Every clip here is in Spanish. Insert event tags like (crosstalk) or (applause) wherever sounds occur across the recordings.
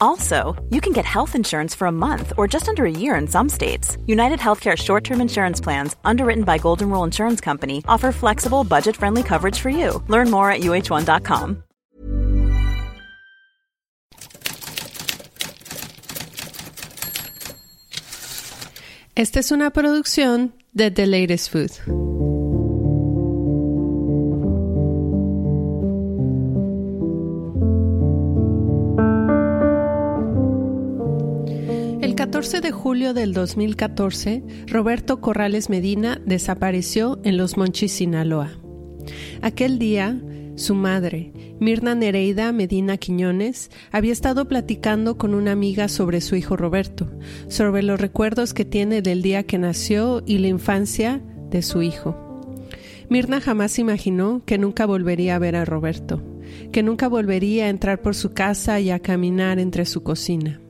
Also, you can get health insurance for a month or just under a year in some states. United Healthcare short term insurance plans, underwritten by Golden Rule Insurance Company, offer flexible, budget friendly coverage for you. Learn more at uh1.com. Esta es una producción de The Latest Food. 14 de julio del 2014, Roberto Corrales Medina desapareció en Los Monchis, Sinaloa. Aquel día, su madre, Mirna Nereida Medina Quiñones, había estado platicando con una amiga sobre su hijo Roberto, sobre los recuerdos que tiene del día que nació y la infancia de su hijo. Mirna jamás imaginó que nunca volvería a ver a Roberto, que nunca volvería a entrar por su casa y a caminar entre su cocina.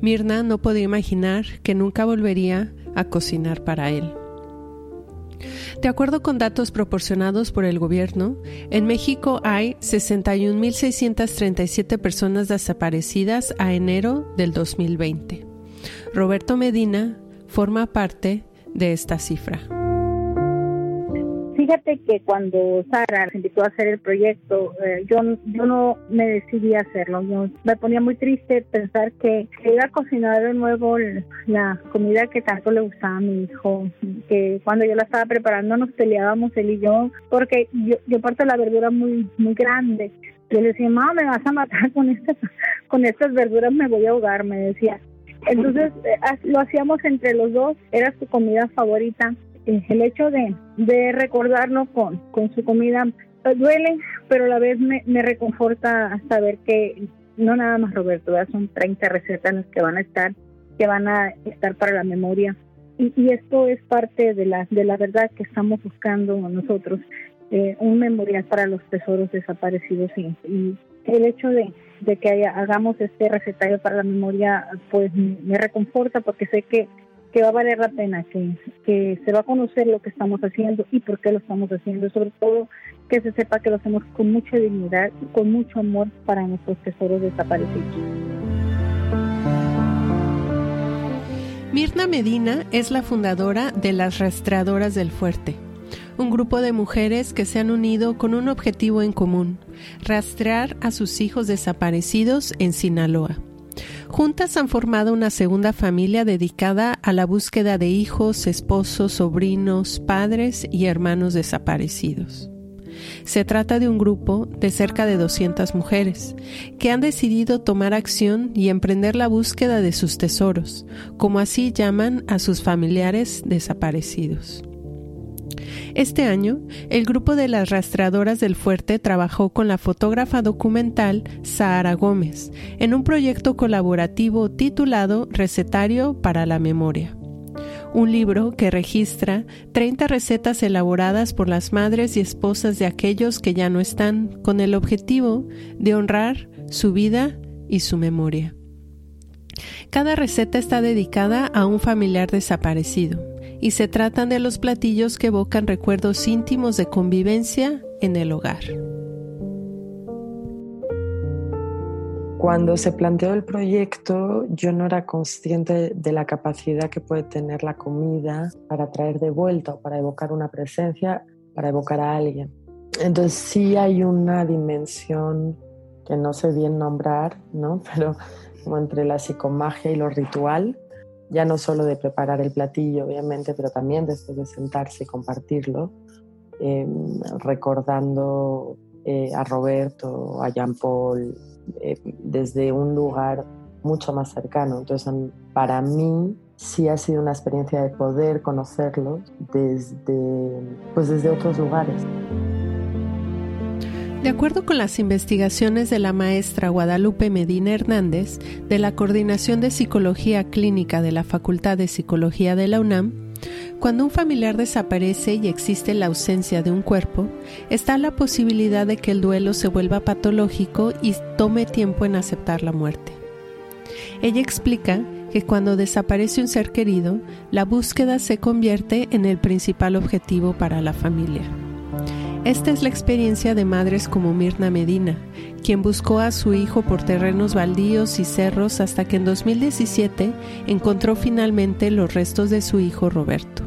Mirna no podía imaginar que nunca volvería a cocinar para él. De acuerdo con datos proporcionados por el gobierno, en México hay 61.637 personas desaparecidas a enero del 2020. Roberto Medina forma parte de esta cifra. Fíjate que cuando Sara se invitó a hacer el proyecto, eh, yo, yo no me decidí a hacerlo. Me ponía muy triste pensar que, iba a cocinar de nuevo la comida que tanto le gustaba a mi hijo, que cuando yo la estaba preparando nos peleábamos él y yo, porque yo, yo parto la verdura muy, muy grande. Yo le decía, mamá, me vas a matar con estas, con estas verduras, me voy a ahogar, me decía. Entonces eh, lo hacíamos entre los dos, era su comida favorita el hecho de, de recordarlo con, con su comida eh, duele, pero a la vez me, me reconforta saber que no nada más Roberto, son 30 recetas las que van a estar, que van a estar para la memoria. Y, y esto es parte de la, de la verdad que estamos buscando nosotros, eh, un memorial para los tesoros desaparecidos. Y, y el hecho de, de que hagamos este recetario para la memoria, pues me reconforta porque sé que que va a valer la pena, que, que se va a conocer lo que estamos haciendo y por qué lo estamos haciendo, sobre todo que se sepa que lo hacemos con mucha dignidad y con mucho amor para nuestros tesoros desaparecidos. Mirna Medina es la fundadora de las Rastreadoras del Fuerte, un grupo de mujeres que se han unido con un objetivo en común, rastrear a sus hijos desaparecidos en Sinaloa. Juntas han formado una segunda familia dedicada a la búsqueda de hijos, esposos, sobrinos, padres y hermanos desaparecidos. Se trata de un grupo de cerca de 200 mujeres que han decidido tomar acción y emprender la búsqueda de sus tesoros, como así llaman a sus familiares desaparecidos. Este año, el grupo de las rastreadoras del fuerte trabajó con la fotógrafa documental Sahara Gómez en un proyecto colaborativo titulado Recetario para la Memoria un libro que registra 30 recetas elaboradas por las madres y esposas de aquellos que ya no están, con el objetivo de honrar su vida y su memoria. Cada receta está dedicada a un familiar desaparecido y se tratan de los platillos que evocan recuerdos íntimos de convivencia en el hogar. Cuando se planteó el proyecto, yo no era consciente de la capacidad que puede tener la comida para traer de vuelta para evocar una presencia, para evocar a alguien. Entonces sí hay una dimensión que no sé bien nombrar, ¿no? (laughs) Pero como entre la psicomagia y lo ritual, ya no solo de preparar el platillo, obviamente, pero también después de sentarse y compartirlo, em, recordando eh, a Roberto, a Jean Paul, eh, desde un lugar mucho más cercano. Entonces, para mí sí ha sido una experiencia de poder conocerlos desde, pues desde otros lugares. De acuerdo con las investigaciones de la maestra Guadalupe Medina Hernández de la Coordinación de Psicología Clínica de la Facultad de Psicología de la UNAM, cuando un familiar desaparece y existe la ausencia de un cuerpo, está la posibilidad de que el duelo se vuelva patológico y tome tiempo en aceptar la muerte. Ella explica que cuando desaparece un ser querido, la búsqueda se convierte en el principal objetivo para la familia. Esta es la experiencia de madres como Mirna Medina, quien buscó a su hijo por terrenos baldíos y cerros hasta que en 2017 encontró finalmente los restos de su hijo Roberto.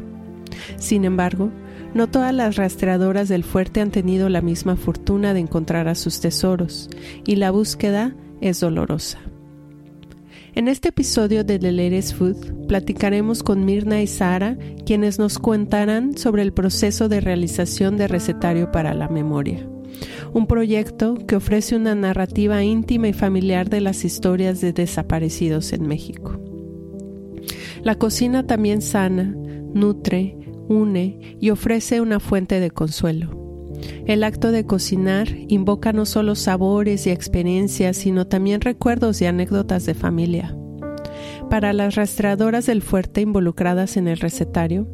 Sin embargo, no todas las rastreadoras del fuerte han tenido la misma fortuna de encontrar a sus tesoros, y la búsqueda es dolorosa. En este episodio de The Food platicaremos con Mirna y Sara, quienes nos contarán sobre el proceso de realización de Recetario para la Memoria, un proyecto que ofrece una narrativa íntima y familiar de las historias de desaparecidos en México. La cocina también sana, nutre, une y ofrece una fuente de consuelo. El acto de cocinar invoca no solo sabores y experiencias, sino también recuerdos y anécdotas de familia. Para las rastreadoras del fuerte involucradas en el recetario,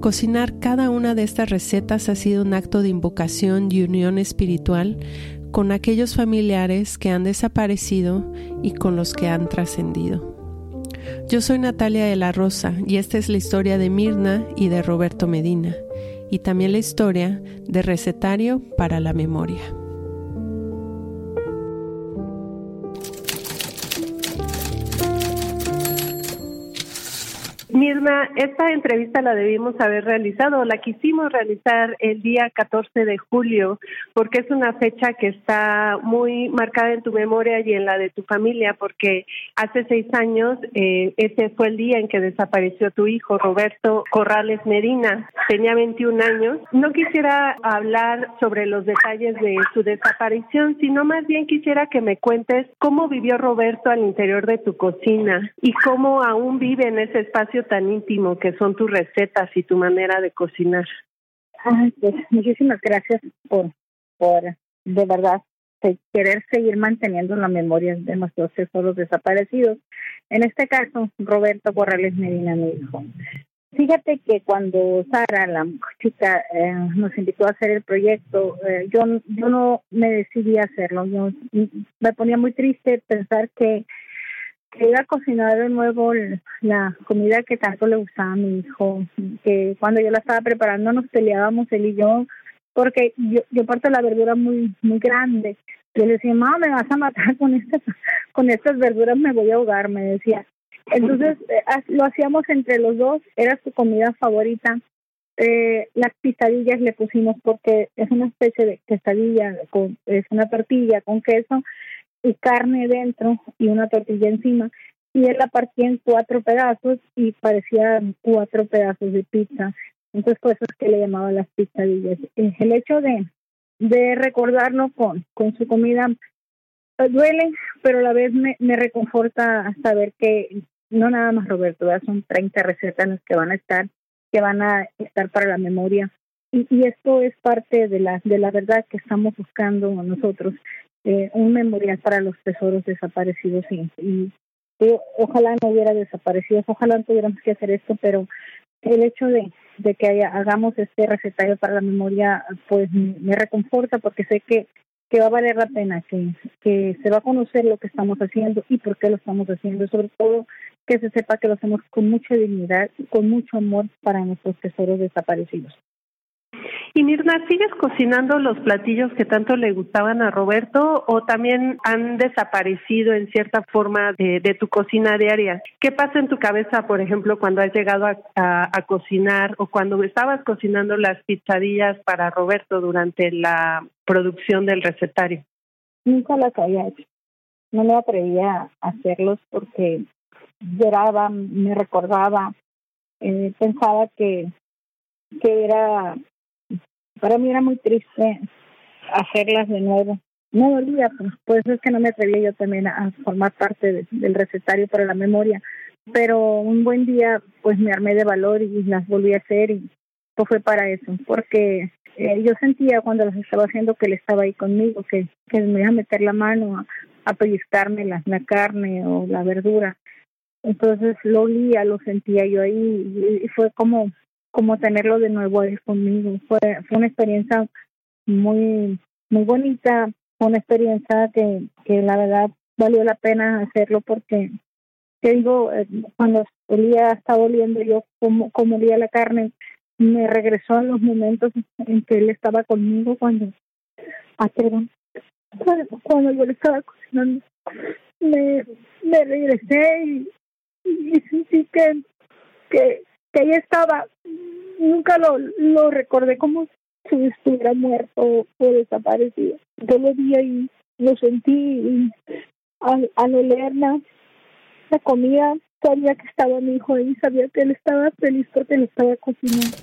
cocinar cada una de estas recetas ha sido un acto de invocación y unión espiritual con aquellos familiares que han desaparecido y con los que han trascendido. Yo soy Natalia de la Rosa y esta es la historia de Mirna y de Roberto Medina y también la historia de Recetario para la Memoria. Mirna, esta entrevista la debimos haber realizado, la quisimos realizar el día 14 de julio, porque es una fecha que está muy marcada en tu memoria y en la de tu familia, porque hace seis años eh, ese fue el día en que desapareció tu hijo, Roberto Corrales Medina. Tenía 21 años. No quisiera hablar sobre los detalles de su desaparición, sino más bien quisiera que me cuentes cómo vivió Roberto al interior de tu cocina y cómo aún vive en ese espacio tan íntimo que son tus recetas y tu manera de cocinar. pues muchísimas gracias por, por de verdad querer seguir manteniendo la memoria de nuestros tesoros desaparecidos. En este caso, Roberto Corrales Medina me dijo, fíjate que cuando Sara, la chica, eh, nos invitó a hacer el proyecto, eh, yo, yo no me decidí a hacerlo. Yo me ponía muy triste pensar que que iba a cocinar de nuevo la comida que tanto le gustaba a mi hijo, que cuando yo la estaba preparando nos peleábamos él y yo, porque yo, yo parto la verdura muy muy grande. Yo le decía, mamá, me vas a matar con estas, con estas verduras, me voy a ahogar, me decía. Entonces eh, lo hacíamos entre los dos, era su comida favorita. Eh, las pistadillas le pusimos porque es una especie de quesadilla, con, es una tortilla con queso y carne dentro y una tortilla encima. Y él la partía en cuatro pedazos y parecía cuatro pedazos de pizza. Entonces, por eso es que le llamaba las pizzadillas. Eh, el hecho de, de recordarlo con, con su comida pues, duele, pero a la vez me, me reconforta saber que no nada más Roberto, son 30 recetas las que van a estar, que van a estar para la memoria. Y, y esto es parte de la, de la verdad que estamos buscando nosotros. Eh, un memorial para los tesoros desaparecidos y, y, ojalá no hubiera desaparecido, ojalá no tuviéramos que hacer esto, pero el hecho de, de que hagamos este recetario para la memoria, pues me reconforta porque sé que, que va a valer la pena, que, que se va a conocer lo que estamos haciendo y por qué lo estamos haciendo, sobre todo que se sepa que lo hacemos con mucha dignidad con mucho amor para nuestros tesoros desaparecidos. Y Mirna, ¿sigues cocinando los platillos que tanto le gustaban a Roberto o también han desaparecido en cierta forma de, tu cocina diaria? ¿Qué pasa en tu cabeza, por ejemplo, cuando has llegado a, cocinar o cuando estabas cocinando las pizzadillas para Roberto durante la producción del recetario? Nunca las había hecho. No me atrevía a hacerlos porque lloraba, me recordaba, eh, pensaba que que era para mí era muy triste hacerlas de nuevo. No dolía, pues, por eso es que no me atrevía yo también a formar parte del recetario para la memoria. Pero un buen día, pues me armé de valor y las volví a hacer y, proyecto fue para eso, porque eh, yo sentía cuando los estaba haciendo que él estaba ahí conmigo, que, que me iba a meter la mano a, a pellizcarme la, la carne o la verdura. Entonces lo olía, lo sentía yo ahí y, fue como como tenerlo de nuevo ahí conmigo. Fue, fue una experiencia muy muy bonita, una experiencia que, que la verdad valió la pena hacerlo porque te digo, eh, cuando olía, estaba oliendo yo como, como olía la carne, me regresó a los momentos en que él estaba conmigo cuando, ah, cuando, yo le estaba cocinando, me, me regresé y, y sentí que, que, que ella estaba, nunca lo, lo recordé como si estuviera muerto o desaparecido. Yo lo vi ahí, lo sentí y al, al olerla, la comida, sabía que estaba mi hijo ahí, sabía que él estaba feliz porque le estaba cocinando.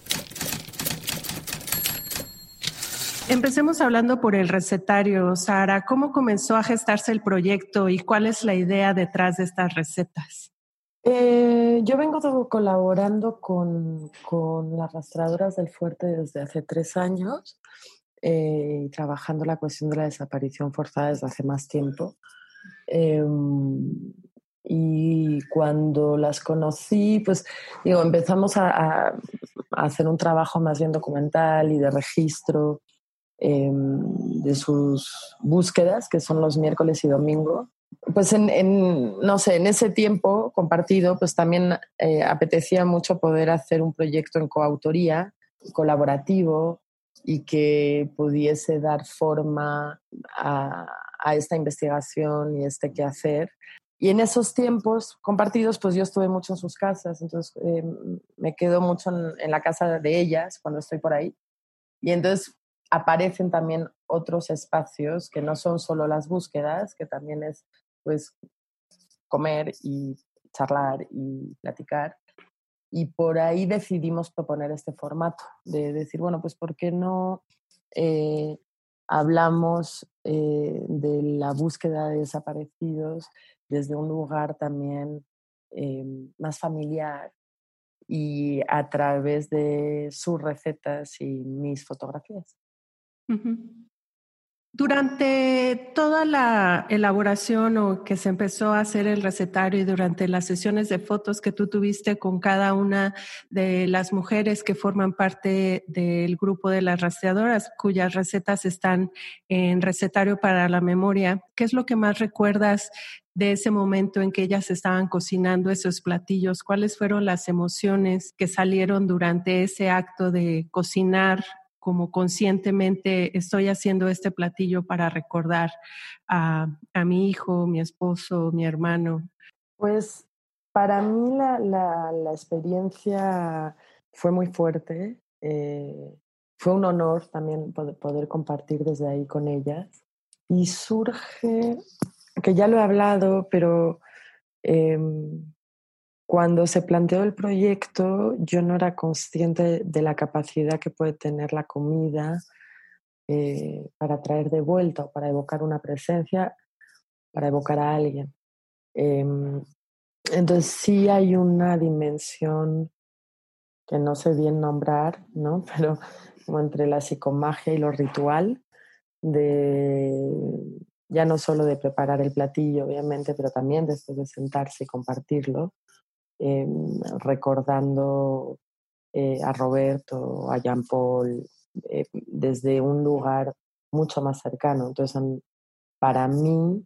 Empecemos hablando por el recetario, Sara. ¿Cómo comenzó a gestarse el proyecto y cuál es la idea detrás de estas recetas? Eh, yo vengo colaborando con, con, las rastradoras del fuerte desde hace tres años eh, trabajando la cuestión de la desaparición forzada desde hace más tiempo. Em, y cuando las conocí, pues digo, empezamos a, a, hacer un trabajo más bien documental y de registro em, de sus búsquedas, que son los miércoles y domingo. Pues en, en no sé, en ese tiempo compartido, pues también eh, apetecía mucho poder hacer un proyecto en coautoría, colaborativo, y que pudiese dar forma a, a esta investigación y este quehacer. Y en esos tiempos compartidos, pues yo estuve mucho en sus casas, entonces eh, me quedo mucho en, en, la casa de ellas cuando estoy por ahí. Y entonces aparecen también otros espacios que no son solo las búsquedas, que también es pues comer y charlar y platicar. Y por ahí decidimos proponer este formato, de decir, bueno, pues ¿por qué no eh, hablamos eh, de la búsqueda de desaparecidos desde un lugar también eh, más familiar y a través de sus recetas y mis fotografías. Uh -huh. Durante toda la elaboración o que se empezó a hacer el recetario y durante las sesiones de fotos que tú tuviste con cada una de las mujeres que forman parte del grupo de las rastreadoras, cuyas recetas están en recetario para la memoria, ¿qué es lo que más recuerdas de ese momento en que ellas estaban cocinando esos platillos? ¿Cuáles fueron las emociones que salieron durante ese acto de cocinar como conscientemente estoy haciendo este platillo para recordar a, a mi hijo, mi esposo, mi hermano? Pues para mí la, la, experiencia fue muy fuerte. Eh, fue un honor también poder, poder, compartir desde ahí con ellas. Y surge, que ya lo he hablado, pero eh, cuando se planteó el proyecto, yo no era consciente de la capacidad que puede tener la comida eh, para traer de vuelta o para evocar una presencia, para evocar a alguien. Eh, entonces sí hay una dimensión que no sé bien nombrar, ¿no? (laughs) Pero como entre la psicomagia y lo ritual, de ya no solo de preparar el platillo, obviamente, pero también después de sentarse y compartirlo, eh, recordando eh, a Roberto, a Jean Paul, eh, desde un lugar mucho más cercano. Entonces, para mí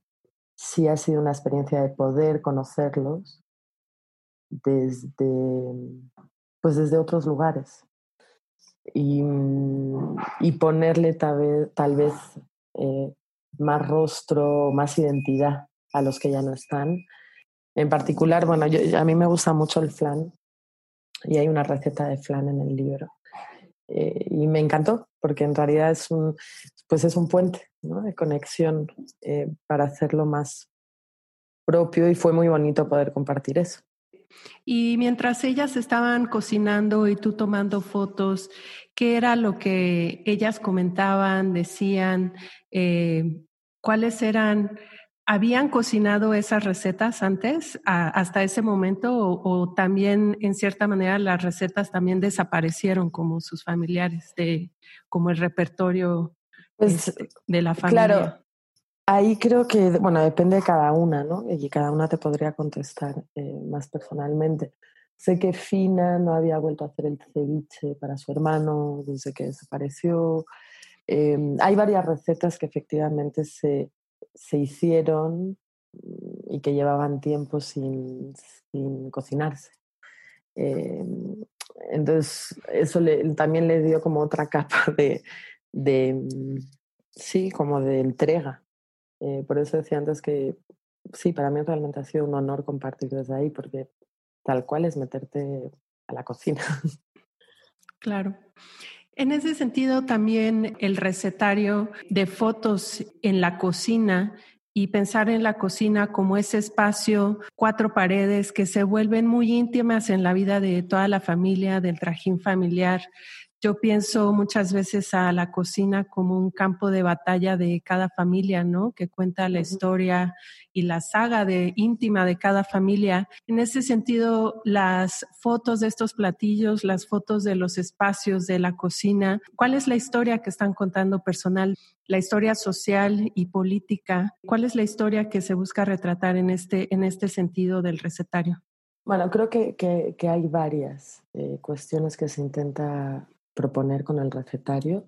sí ha sido una experiencia de poder conocerlos desde, pues desde otros lugares y, y ponerle tal vez, tal vez más rostro, más identidad a los que ya no están en particular, bueno, a mí me gusta mucho el flan y hay una receta de flan en el libro. Eh, y me encantó porque en realidad es un, pues es un puente de conexión eh, para hacerlo más propio y fue muy bonito poder compartir eso. Y mientras ellas estaban cocinando y tú tomando fotos, ¿qué era lo que ellas comentaban, decían? Eh, ¿Cuáles eran ¿Habían cocinado esas recetas antes, hasta ese momento, o, también en cierta manera las recetas también desaparecieron como sus familiares, de, como el repertorio pues, este, de la familia? Claro, ahí creo que, bueno, depende de cada una, ¿no? Y cada una te podría contestar eh, más personalmente. Sé que Fina no había vuelto a hacer el ceviche para su hermano desde que desapareció. Em, hay varias recetas que efectivamente se se hicieron mm, y que llevaban tiempo sin, cocinarse. Eh, entonces, eso también le dio como otra capa de, mm, sí, como de entrega. Eh, por eso decía antes que sí, para mí realmente ha sido un honor compartir desde ahí, porque tal cual es meterte a la cocina. Claro. En ese sentido, también el recetario de fotos en la cocina y pensar en la cocina como ese espacio, cuatro paredes que se vuelven muy íntimas en la vida de toda la familia, del trajín familiar, yo pienso muchas veces a la cocina como un campo de batalla de cada familia, ¿no? Que cuenta la historia y la saga de íntima de cada familia. En ese sentido, las fotos de estos platillos, las fotos de los espacios de la cocina, ¿cuál es la historia que están contando personal? La historia social y política. ¿Cuál es la historia que se busca retratar en este, en este sentido del recetario? Bueno, creo que, que, hay varias eh, cuestiones que se intenta proponer con el recetario.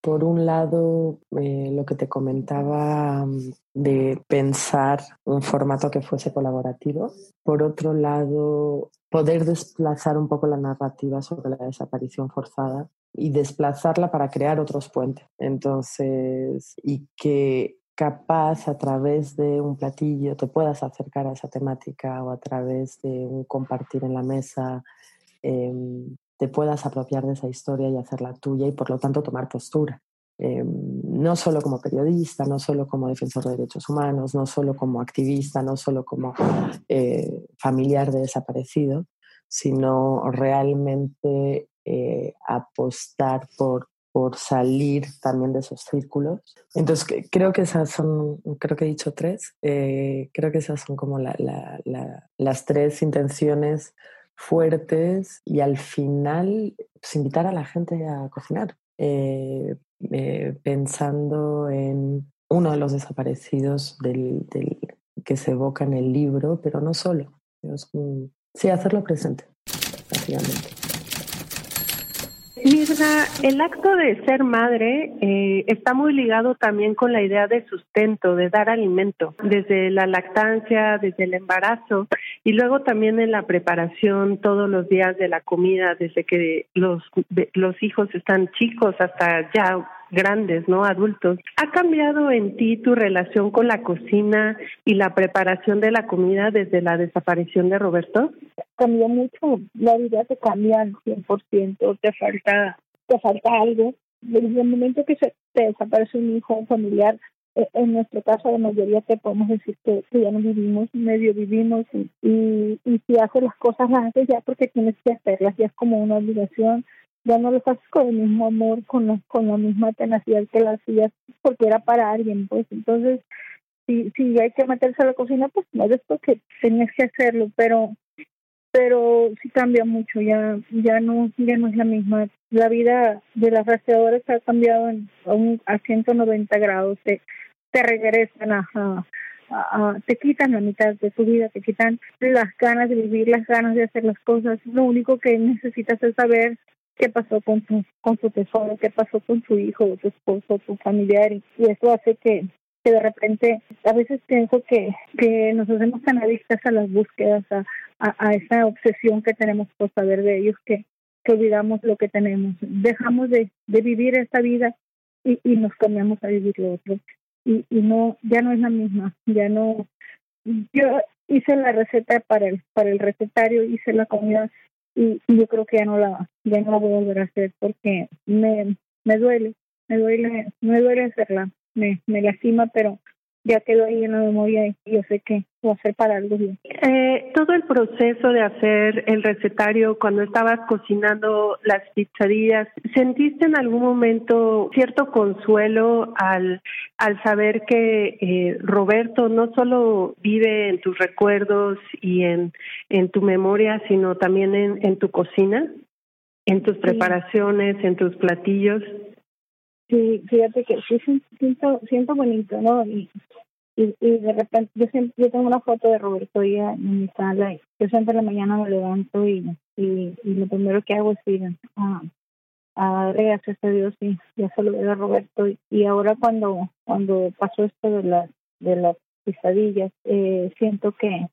Por un lado, eh, lo que te comentaba mm, de pensar un formato que fuese colaborativo. Por otro lado, poder desplazar un poco la narrativa sobre la desaparición forzada y desplazarla para crear otros puentes. Entonces, y que capaz a través de un platillo te puedas acercar a esa temática o a través de un compartir en la mesa em, te puedas apropiar de esa historia y hacerla tuya y por lo tanto tomar postura. Em, no solo como periodista, no solo como defensor de derechos humanos, no solo como activista, no solo como eh, familiar de desaparecido, sino realmente eh, apostar por, por salir también de esos círculos. Entonces, creo que esas son, creo que he dicho tres, eh, creo que esas son como las tres intenciones fuertes y al final pues, invitar a la gente a cocinar, eh, eh, pensando en uno de los desaparecidos del, que se evoca en el libro, pero no solo. sí, hacerlo presente, básicamente. Mirna, el acto de ser madre eh, está muy ligado también con la idea de sustento, de dar alimento, desde la lactancia, desde el embarazo y luego también en la preparación todos los días de la comida, desde que los, los hijos están chicos hasta ya grandes, ¿no? Adultos. ¿Ha cambiado en ti tu relación con la cocina y la preparación de la comida desde la desaparición de Roberto? Cambió mucho, la vida te cambia al 100%, te falta, te falta algo. Desde el momento que se te desaparece un hijo, familiar, eh, en nuestro caso la mayoría te podemos decir que, ya no vivimos, medio vivimos y, y, y si haces las cosas las haces ya porque tienes que hacerlas, ya es como una obligación ya no lo haces con el mismo amor, con la, con la misma tenacidad que las hacías, porque era para alguien, pues entonces, si, si hay que meterse a la cocina, pues no es porque tenías que hacerlo, pero pero sí cambia mucho, ya ya no ya no es la misma. La vida de las rastreadoras ha cambiado en, a, un, a 190 grados, te, te regresan a, te quitan la mitad de tu vida, te quitan las ganas de vivir, las ganas de hacer las cosas. Lo único que necesitas es saber qué pasó con su, con su tesoro, qué pasó con su hijo, su esposo, su familiar, y, eso hace que, que de repente a veces pienso que, que nos hacemos tan adictas a las búsquedas, a, a, esa obsesión que tenemos por saber de ellos, que, que olvidamos lo que tenemos. Dejamos de, de vivir esta vida y, y nos cambiamos a vivir lo otro. Y, y no, ya no es la misma, ya no. Yo hice la receta para el, para el recetario, hice la comida y, yo creo que ya no la ya no la voy a volver a hacer porque me me duele me duele me duele hacerla me me lastima pero ya quedó ahí en la memoria y yo sé que va a ser para algo bien. Eh, todo el proceso de hacer el recetario cuando estabas cocinando las pizzadillas, ¿sentiste en algún momento cierto consuelo al, al saber que eh, Roberto no solo vive en tus recuerdos y en, en tu memoria, sino también en, en tu cocina, en tus preparaciones, en tus platillos? Sí, fíjate que sí siento, siento bonito, ¿no? Y, y, de repente, yo siempre, yo tengo una foto de Roberto ya en mi sala, y yo siempre en la mañana me levanto y, y, lo primero que hago es ir a, a gracias a Dios y ya se lo veo a Roberto. Y, ahora cuando, cuando pasó esto de las, de las pisadillas, eh, siento que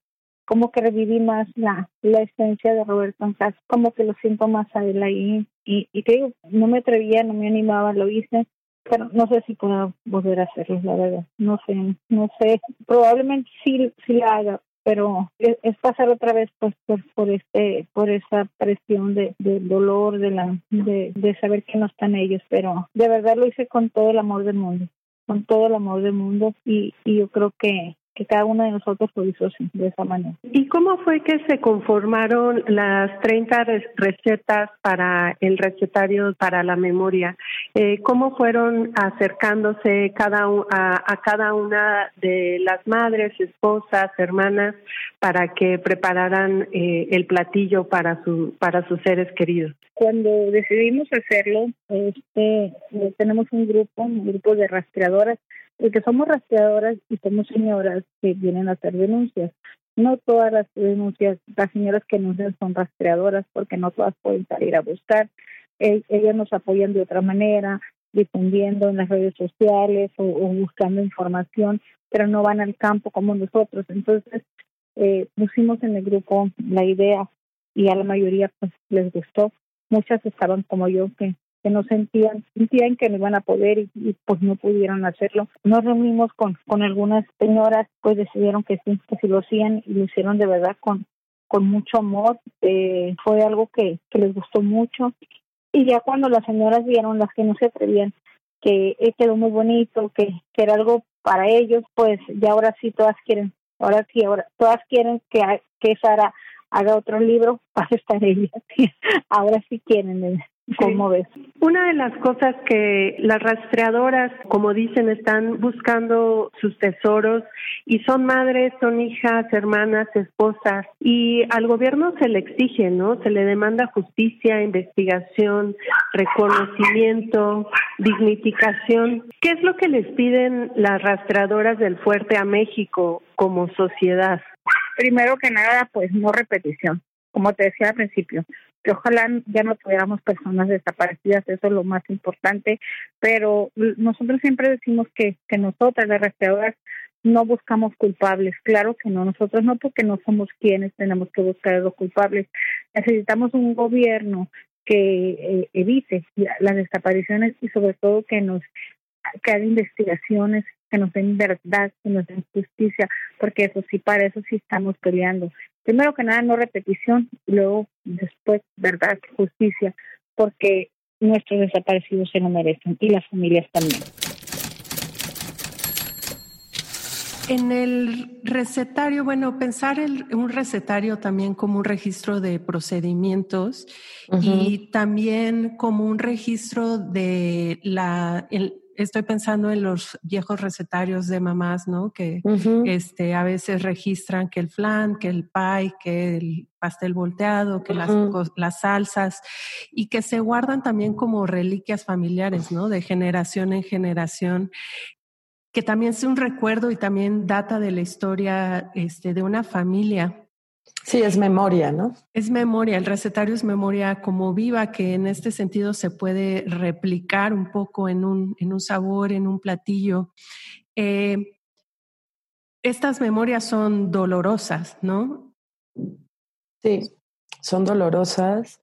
como que reviví más la, la esencia de Roberto en casa, como que lo siento más a él ahí y, y te digo, no me atrevía, no me animaba, lo hice, pero no sé si puedo volver a hacerlo, la verdad. No sé, no sé. Probablemente sí, sí la haga, pero es, pasar otra vez pues por, por este por esa presión de del dolor de la de, de saber que no están ellos pero de verdad lo hice con todo el amor del mundo con todo el amor del mundo y, y yo creo que que cada uno de nosotros lo hizo de esa manera. ¿Y cómo fue que se conformaron las 30 recetas para el recetario para la memoria? Eh, ¿Cómo fueron acercándose cada a, a, cada una de las madres, esposas, hermanas para que prepararan eh, el platillo para su para sus seres queridos? Cuando decidimos hacerlo, este tenemos un grupo, un grupo de rastreadoras porque somos rastreadoras y somos señoras que vienen a hacer denuncias. No todas las denuncias, las señoras que denuncian son rastreadoras porque no todas pueden salir a buscar. E, ellas nos apoyan de otra manera, difundiendo en las redes sociales o, buscando información, pero no van al campo como nosotros. Entonces, eh, pusimos en el grupo la idea y a la mayoría pues les gustó. Muchas estaban como yo que que no sentían, sentían que no iban a poder y, pues no pudieron hacerlo. Nos reunimos con, con algunas señoras, pues decidieron que sí, que sí lo hacían y lo hicieron de verdad con, con mucho amor. Eh, fue algo que, que les gustó mucho. Y ya cuando las señoras vieron, las que no se atrevían, que eh, quedó muy bonito, que, que era algo para ellos, pues ya ahora sí todas quieren, ahora sí, ahora todas quieren que, que Sara haga otro libro (laughs) para estar ella. ahora sí quieren, ¿Cómo ves? Una de las cosas que las rastreadoras, como dicen, están buscando sus tesoros y son madres, son hijas, hermanas, esposas y al gobierno se le exige, ¿no? Se le demanda justicia, investigación, reconocimiento, dignificación. ¿Qué es lo que les piden las rastreadoras del fuerte a México como sociedad? Primero que nada, pues no repetición, como te decía al principio que ojalá ya no tuviéramos personas desaparecidas, eso es lo más importante, pero nosotros siempre decimos que, que nosotras, las rastreadoras, no buscamos culpables, claro que no, nosotros no porque no somos quienes tenemos que buscar a los culpables, necesitamos un gobierno que eh, evite las desapariciones y sobre todo que nos que haga investigaciones, que nos den verdad, que nos den justicia, porque eso sí, para eso sí estamos peleando primero que nada no repetición y luego después verdad, justicia, porque nuestros desaparecidos se lo merecen y las familias también. En el recetario, bueno, pensar en un recetario también como un registro de procedimientos y también como un registro de la, estoy pensando en los viejos recetarios de mamás, ¿no? Que este, a veces registran que el flan, que el pie, que el pastel volteado, que las, las salsas y que se guardan también como reliquias familiares, ¿no? De generación en generación que también es un recuerdo y también data de la historia este, de una familia. Sí, es memoria, ¿no? Es memoria, el recetario es memoria como viva, que en este sentido se puede replicar un poco en un, en un sabor, en un platillo. Eh, estas memorias son dolorosas, ¿no? Sí, son dolorosas.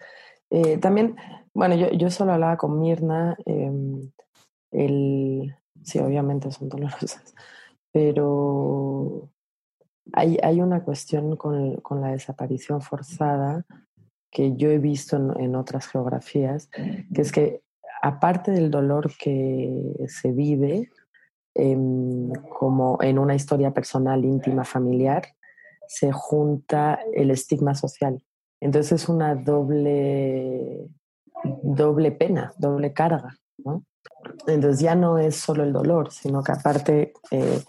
Eh, también, bueno, yo, yo solo hablaba con Mirna, em, el, sí, obviamente son dolorosas, pero hay, hay una cuestión con, con, la desaparición forzada que yo he visto en, otras geografías, que es que aparte del dolor que se vive, em, como en una historia personal, íntima, familiar, se junta el estigma social. Entonces es una doble, doble pena, doble carga. Entonces ya no es solo el dolor, sino que aparte eh,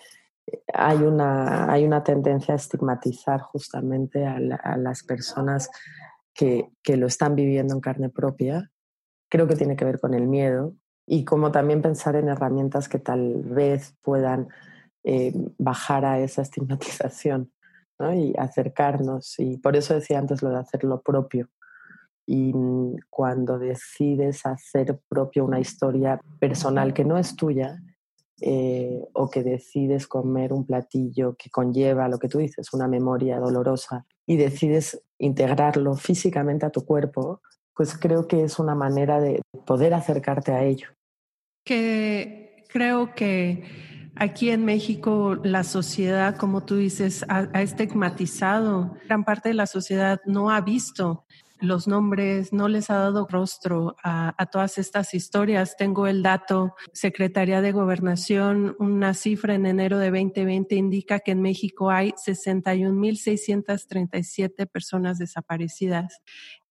hay, una, hay una tendencia a estigmatizar justamente a, las personas que, que, lo están viviendo en carne propia. Creo que tiene que ver con el miedo y como también pensar en herramientas que tal vez puedan eh, bajar a esa estigmatización y acercarnos. Y por eso decía antes lo de hacer lo propio. Y cuando decides hacer propio una historia personal que no es tuya, eh, o que decides comer un platillo que conlleva lo que tú dices, una memoria dolorosa, y decides integrarlo físicamente a tu cuerpo, pues creo que es una manera de poder acercarte a ello. Que creo que Aquí en México la sociedad, como tú dices, ha, estigmatizado. Gran parte de la sociedad no ha visto los nombres, no les ha dado rostro a, todas estas historias. Tengo el dato, Secretaría de Gobernación, una cifra en enero de 2020 indica que en México hay 61.637 personas desaparecidas.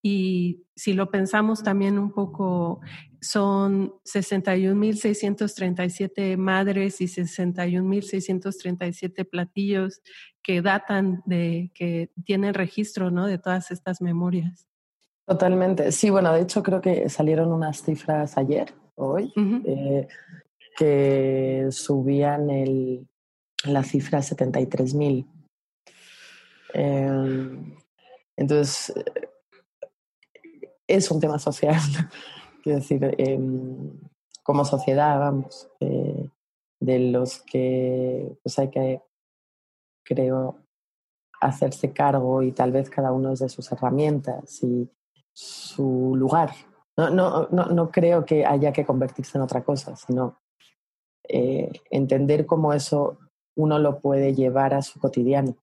Y si lo pensamos también un poco, son 61.637 madres y 61.637 platillos que datan de, que tienen registro ¿no? de todas estas memorias. Totalmente. Sí, bueno, de hecho creo que salieron unas cifras ayer, hoy, eh, que subían el, la cifra a 73.000. Eh, entonces, es un tema social, (laughs) quiero decir, em, como sociedad, vamos, de los que pues hay que, creo, hacerse cargo y tal vez cada uno de sus herramientas y su lugar. No, no, no, no creo que haya que convertirse en otra cosa, sino eh, entender cómo eso uno lo puede llevar a su cotidiano.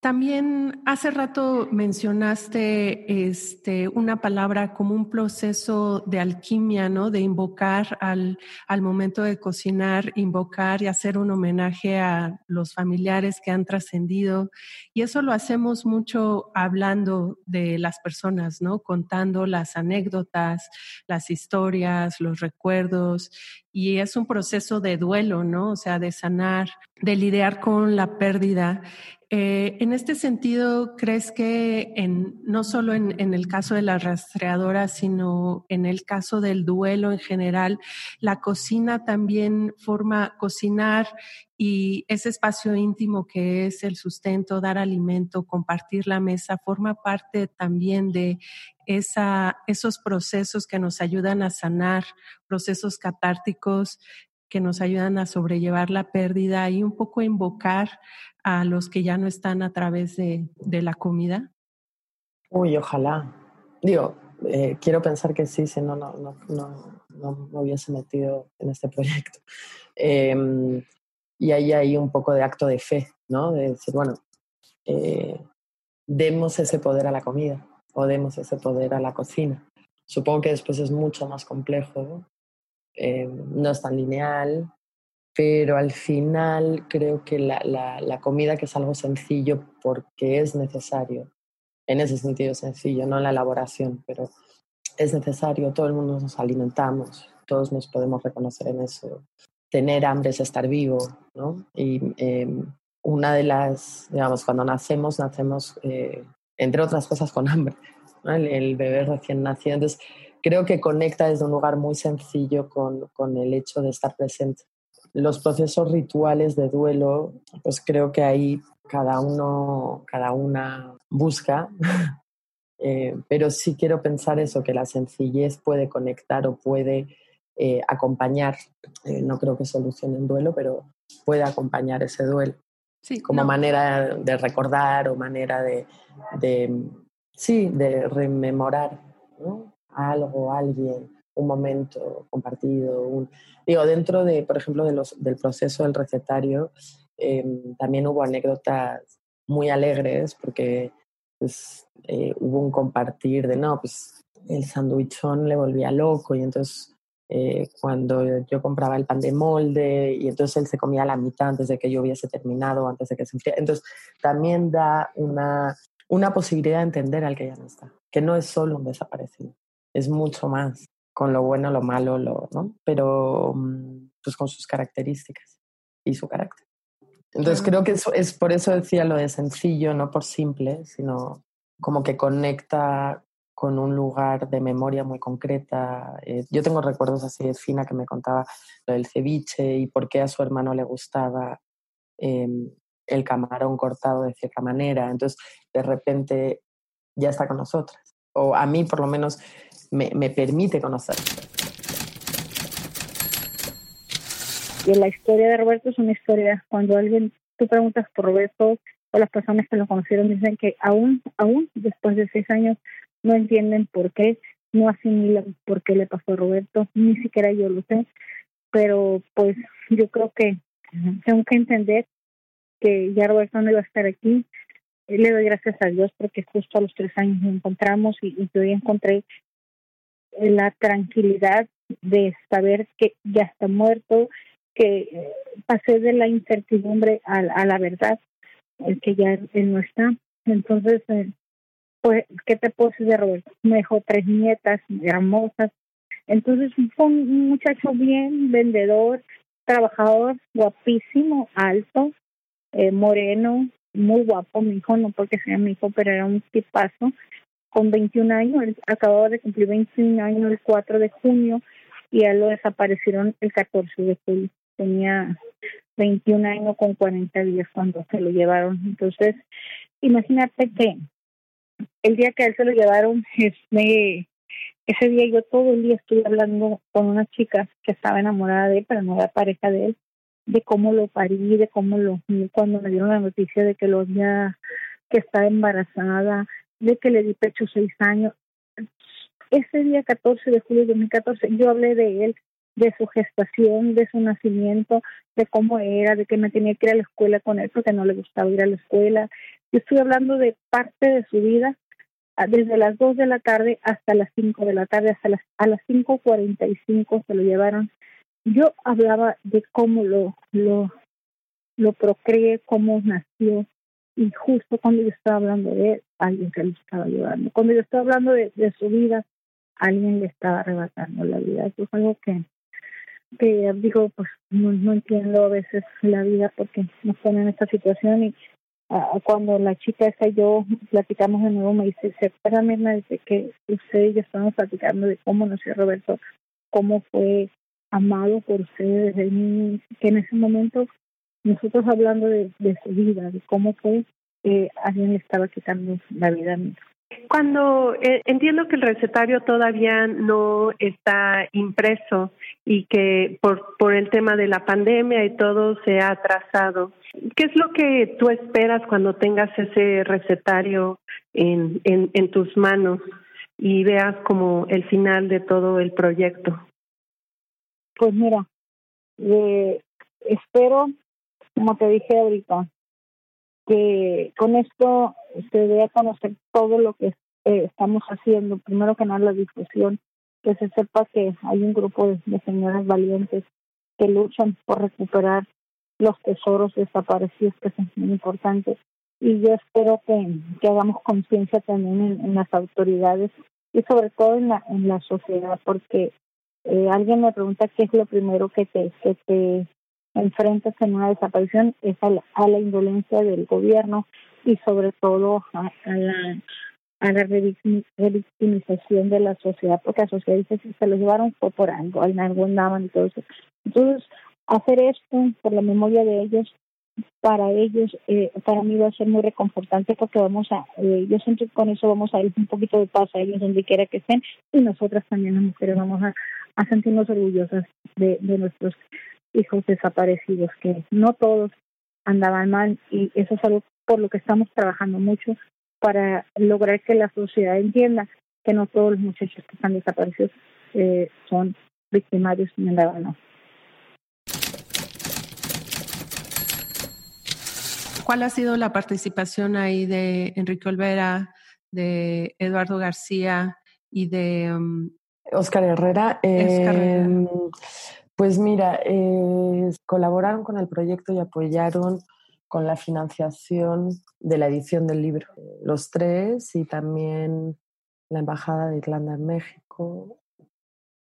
También hace rato mencionaste este, una palabra como un proceso de alquimia, ¿no? De invocar al, al momento de cocinar, invocar y hacer un homenaje a los familiares que han trascendido. Y eso lo hacemos mucho hablando de las personas, ¿no? Contando las anécdotas, las historias, los recuerdos. Y es un proceso de duelo, ¿no? O sea, de sanar, de lidiar con la pérdida. Eh, en este sentido, ¿crees que en, no solo en, en, el caso de las rastreadoras, sino en el caso del duelo en general, la cocina también forma cocinar y ese espacio íntimo que es el sustento, dar alimento, compartir la mesa, forma parte también de esa, esos procesos que nos ayudan a sanar, procesos catárticos que nos ayudan a sobrellevar la pérdida y un poco invocar a los que ya no están a través de, de la comida? Uy, ojalá. Digo, eh, quiero pensar que sí, si no, no, no, no, no me hubiese metido en este (laughs) proyecto. Eh, y ahí hay un poco de acto de fe, ¿no? De decir, bueno, eh, demos ese poder a la comida o demos ese poder a la cocina. Supongo que después es mucho más complejo, ¿no? Eh, no es tan lineal, pero al final creo que la, la, comida que es algo sencillo porque es necesario, en ese sentido sencillo, no en la elaboración, pero es necesario, todo el mundo nos alimentamos, todos nos podemos reconocer en eso. Tener hambre es estar vivo, ¿no? Y em, una de las, digamos, cuando nacemos, nacemos, eh, entre otras cosas, con hambre, el, el, bebé recién nacido. Entonces, creo que conecta desde un lugar muy sencillo con, con el hecho de estar presente los procesos rituales de duelo, pues creo que ahí cada uno, cada una busca, (laughs) eh, pero sí quiero pensar eso, que la sencillez puede conectar o puede eh, acompañar, eh, no creo que solucione un duelo, pero puede acompañar ese duelo. Sí, como manera de recordar o manera de, de sí, de rememorar ¿no? algo, alguien un momento compartido. Un... Digo, dentro de, por ejemplo, de los, del proceso del recetario, eh, también hubo anécdotas muy alegres porque pues, eh, hubo un compartir de, no, pues el sandwichón le volvía loco y entonces eh, cuando yo compraba el pan de molde y entonces él se comía la mitad antes de que yo hubiese terminado, antes de que se enfriara. Entonces también da una, una posibilidad de entender al que ya no está, que no es solo un desaparecido, es mucho más, con lo bueno, lo malo, lo, ¿no? pero mm, pues con sus características y su carácter. Entonces creo que eso es por eso decía lo de sencillo, no por simple, sino como que conecta con un lugar de memoria muy concreta. Eh, yo tengo recuerdos así de Fina que me contaba lo del ceviche y por qué a su hermano le gustaba em, el camarón cortado de cierta manera. Entonces, de repente ya está con nosotras. O a mí, por lo menos, me, me permite conocer. Y la historia de Roberto es una historia, cuando alguien, tú preguntas por Roberto, o las personas que lo conocieron dicen que aún, aún después de seis años, no entienden por qué, no asimilan por qué le pasó a Roberto, ni siquiera yo lo sé, pero pues yo creo que tengo que entender que ya Roberto no iba a estar aquí. Le doy gracias a Dios porque justo a los tres años nos encontramos y, y hoy encontré la tranquilidad de saber que ya está muerto, que eh, pasé de la incertidumbre a, a la verdad, el que ya él no está. Entonces, eh, pues, ¿qué te puedo de Roberto? Me dejó tres nietas hermosas. Entonces, fue un muchacho bien, vendedor, trabajador, guapísimo, alto, eh, moreno, muy guapo, mi hijo, no porque sea mi hijo, pero era un tipazo, con 21 años, él acababa de cumplir 21 años el 4 de junio y a él lo desaparecieron el 14 de julio tenía 21 años con 40 días cuando se lo llevaron. Entonces, imagínate que el día que a él se lo llevaron, este, ese día yo todo el día estuve hablando con una chica que estaba enamorada de él, pero no era pareja de él, de cómo lo parí, de cómo lo, cuando me dieron la noticia de que lo había, que estaba embarazada, de que le di pecho seis años. Ese día 14 de julio de 2014 yo hablé de él de su gestación, de su nacimiento, de cómo era, de que me tenía que ir a la escuela con él porque no le gustaba ir a la escuela. Yo estoy hablando de parte de su vida, desde las 2 de la tarde hasta las 5 de la tarde, hasta las, a las 5.45 se lo llevaron. Yo hablaba de cómo lo, lo, lo procreé, cómo nació, y justo cuando yo estaba hablando de él, alguien se lo estaba llevando. Cuando yo estaba hablando de, de su vida, alguien le estaba arrebatando la vida. Eso es algo que que digo, pues no, entiendo a veces la vida porque nos ponen en esta situación y uh, cuando la chica esa y yo platicamos de nuevo me dice, se acuerda Mirna dice que usted y yo estamos platicando de cómo nació Roberto, cómo fue amado por usted desde niño, que en ese momento nosotros hablando de, su vida, de cómo fue que alguien estaba quitando la vida a mi cuando eh, entiendo que el recetario todavía no está impreso y que por, por el tema de la pandemia y todo se ha atrasado, ¿qué es lo que tú esperas cuando tengas ese recetario en, en, en tus manos y veas como el final de todo el proyecto? Pues mira, eh, espero, como te dije ahorita, que con esto se dé a conocer todo lo que eh, estamos haciendo. Primero que nada, la difusión, que se sepa que hay un grupo de, señoras valientes que luchan por recuperar los tesoros desaparecidos, que son muy importantes. Y yo espero que, que hagamos conciencia también en, las autoridades y sobre todo en la, en la sociedad, porque eh, alguien me pregunta qué es lo primero que te, que te enfrentas en una desaparición es a la, a la indolencia del gobierno y sobre todo a, la a la revictimización de la sociedad, porque la sociedad dice si se lo llevaron fue por algo, en algo andaban y todo eso. Entonces, hacer esto por la memoria de ellos, para ellos, eh, para mí va a ser muy reconfortante porque vamos a, eh, yo siento que con eso vamos a ir un poquito de paz a ellos donde quiera que estén y nosotras también las mujeres vamos a, a sentirnos orgullosas de, de nuestros hijos desaparecidos, que no todos andaban mal y eso es algo por lo que estamos trabajando mucho para lograr que la sociedad entienda que no todos los muchachos que están desaparecidos eh, son victimarios ni andaban mal. ¿Cuál ha sido la participación ahí de Enrique Olvera, de Eduardo García y de um, Oscar Herrera. Em, pues mira, eh, colaboraron con el proyecto y apoyaron con la financiación de la edición del libro. Los tres y también la Embajada de Irlanda en México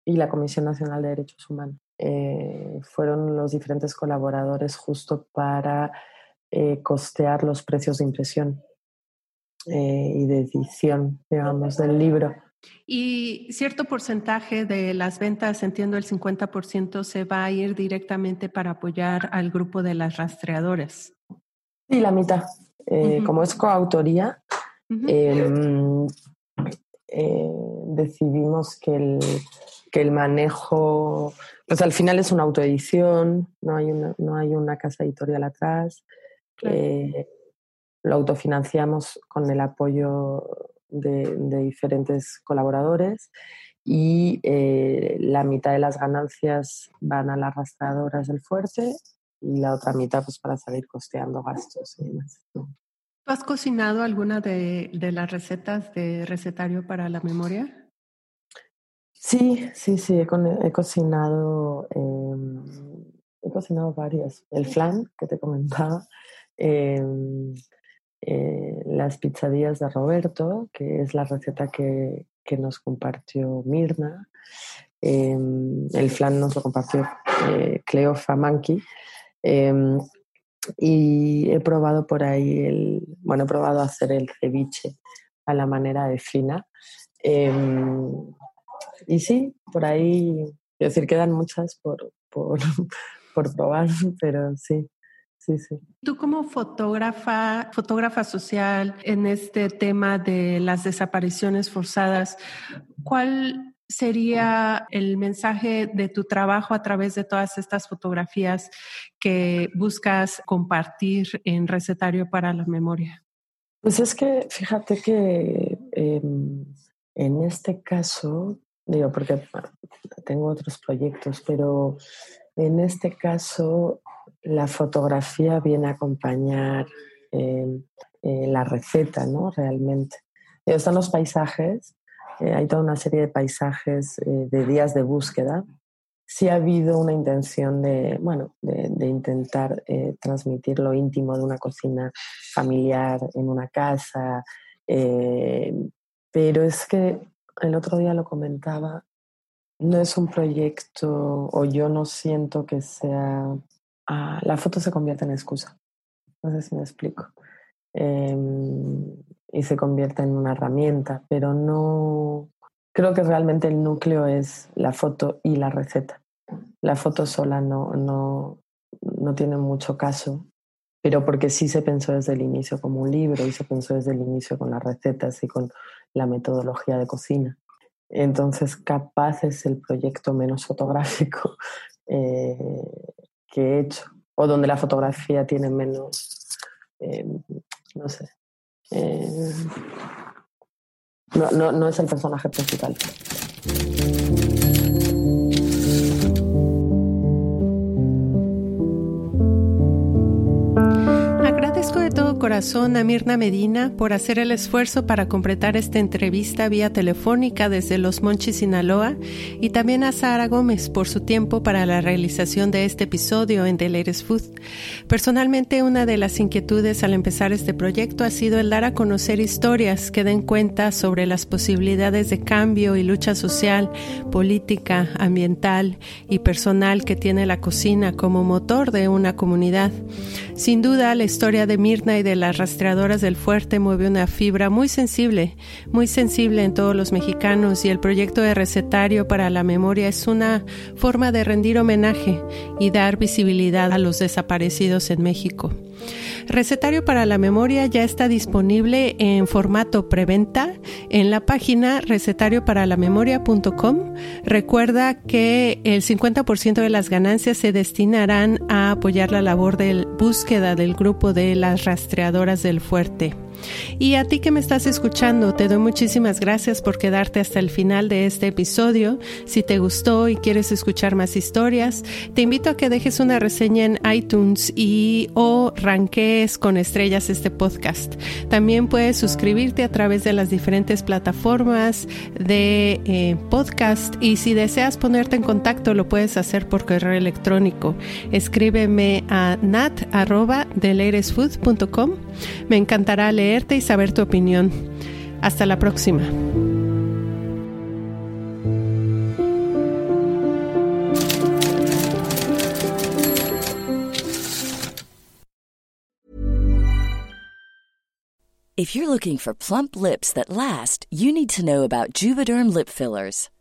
y la Comisión Nacional de Derechos Humanos. Eh, fueron los diferentes colaboradores justo para eh, costear los precios de impresión eh, y de edición, digamos, del libro. Y cierto porcentaje de las ventas, entiendo el 50%, se va a ir directamente para apoyar al grupo de las rastreadoras. Sí, la mitad. Como es coautoría, em, decidimos que el, que el manejo pues al final es una autoedición, no hay una, no hay una casa editorial atrás. Eh, lo autofinanciamos con el apoyo de, diferentes colaboradores y eh, la mitad de las ganancias van a las arrastradoras del fuerte y la otra mitad pues para salir costeando gastos y demás. ¿Tú has cocinado alguna de, de las recetas de recetario para la memoria? Sí, sí, sí, he, cocinado, em, he cocinado varias. El flan que te comentaba, em, eh, las pizzadillas de Roberto, que es la receta que, nos compartió Mirna. Em, el flan nos lo compartió eh, Cleo Famanki. y he probado por ahí el, bueno, he probado hacer el ceviche a la manera de fina y sí, por ahí, quiero decir, quedan muchas por, por, (laughs) por probar, pero sí. Sí, sí. Tú como fotógrafa, fotógrafa social en este tema de las desapariciones forzadas, ¿cuál sería el mensaje de tu trabajo a través de todas estas fotografías que buscas compartir en Recetario para la Memoria? Pues es que fíjate que em, en este caso digo, porque tengo otros proyectos, pero en este caso la fotografía viene a acompañar eh, eh, la receta, ¿no? Realmente. Están los paisajes, eh, hay toda una serie de paisajes de días de búsqueda. Sí ha habido una intención de, bueno, de intentar transmitir lo íntimo de una cocina familiar en una casa, pero es que el otro día lo comentaba, no es un proyecto o yo no siento que sea... Ah, la foto se convierte en excusa. No sé si me explico. Em, y se convierte en una herramienta, pero no... Creo que realmente el núcleo es la foto y la receta. La foto sola no, no, no tiene mucho caso, pero porque sí se pensó desde el inicio como un libro y se pensó desde el inicio con las recetas y con la metodología de cocina. Entonces, capaz es el proyecto menos fotográfico (laughs) eh, que he hecho, o donde la fotografía tiene menos, eh, no sé, eh, no, no, no es el personaje principal. A Mirna Medina por hacer el esfuerzo para completar esta entrevista vía telefónica desde Los Monchis, Sinaloa, y también a Sara Gómez por su tiempo para la realización de este episodio en The Food. Personalmente, una de las inquietudes al empezar este proyecto ha sido el dar a conocer historias que den cuenta sobre las posibilidades de cambio y lucha social, política, ambiental y personal que tiene la cocina como motor de una comunidad. Sin duda, la historia de Mirna y de las rastreadoras del fuerte mueve una fibra muy sensible, muy sensible en todos los mexicanos y el proyecto de recetario para la memoria es una forma de rendir homenaje y dar visibilidad a los desaparecidos en México. Recetario para la memoria ya está disponible en formato preventa en la página recetarioparaLamemoria.com. Recuerda que el 50% de las ganancias se destinarán a apoyar la labor de búsqueda del grupo de las rastreadoras del fuerte. Y a ti que me estás escuchando, te doy muchísimas gracias por quedarte hasta el final de este episodio. Si te gustó y quieres escuchar más historias, te invito a que dejes una reseña en iTunes y o ranquees con estrellas este podcast. También puedes suscribirte a través de las diferentes plataformas de eh, podcast y si deseas ponerte en contacto lo puedes hacer por correo electrónico. Escríbeme a nat@deleiresfood.com. Me encantará leerte y saber tu opinión. Hasta la próxima. If you're looking for plump lips that last, you need to know about Juvederm lip fillers.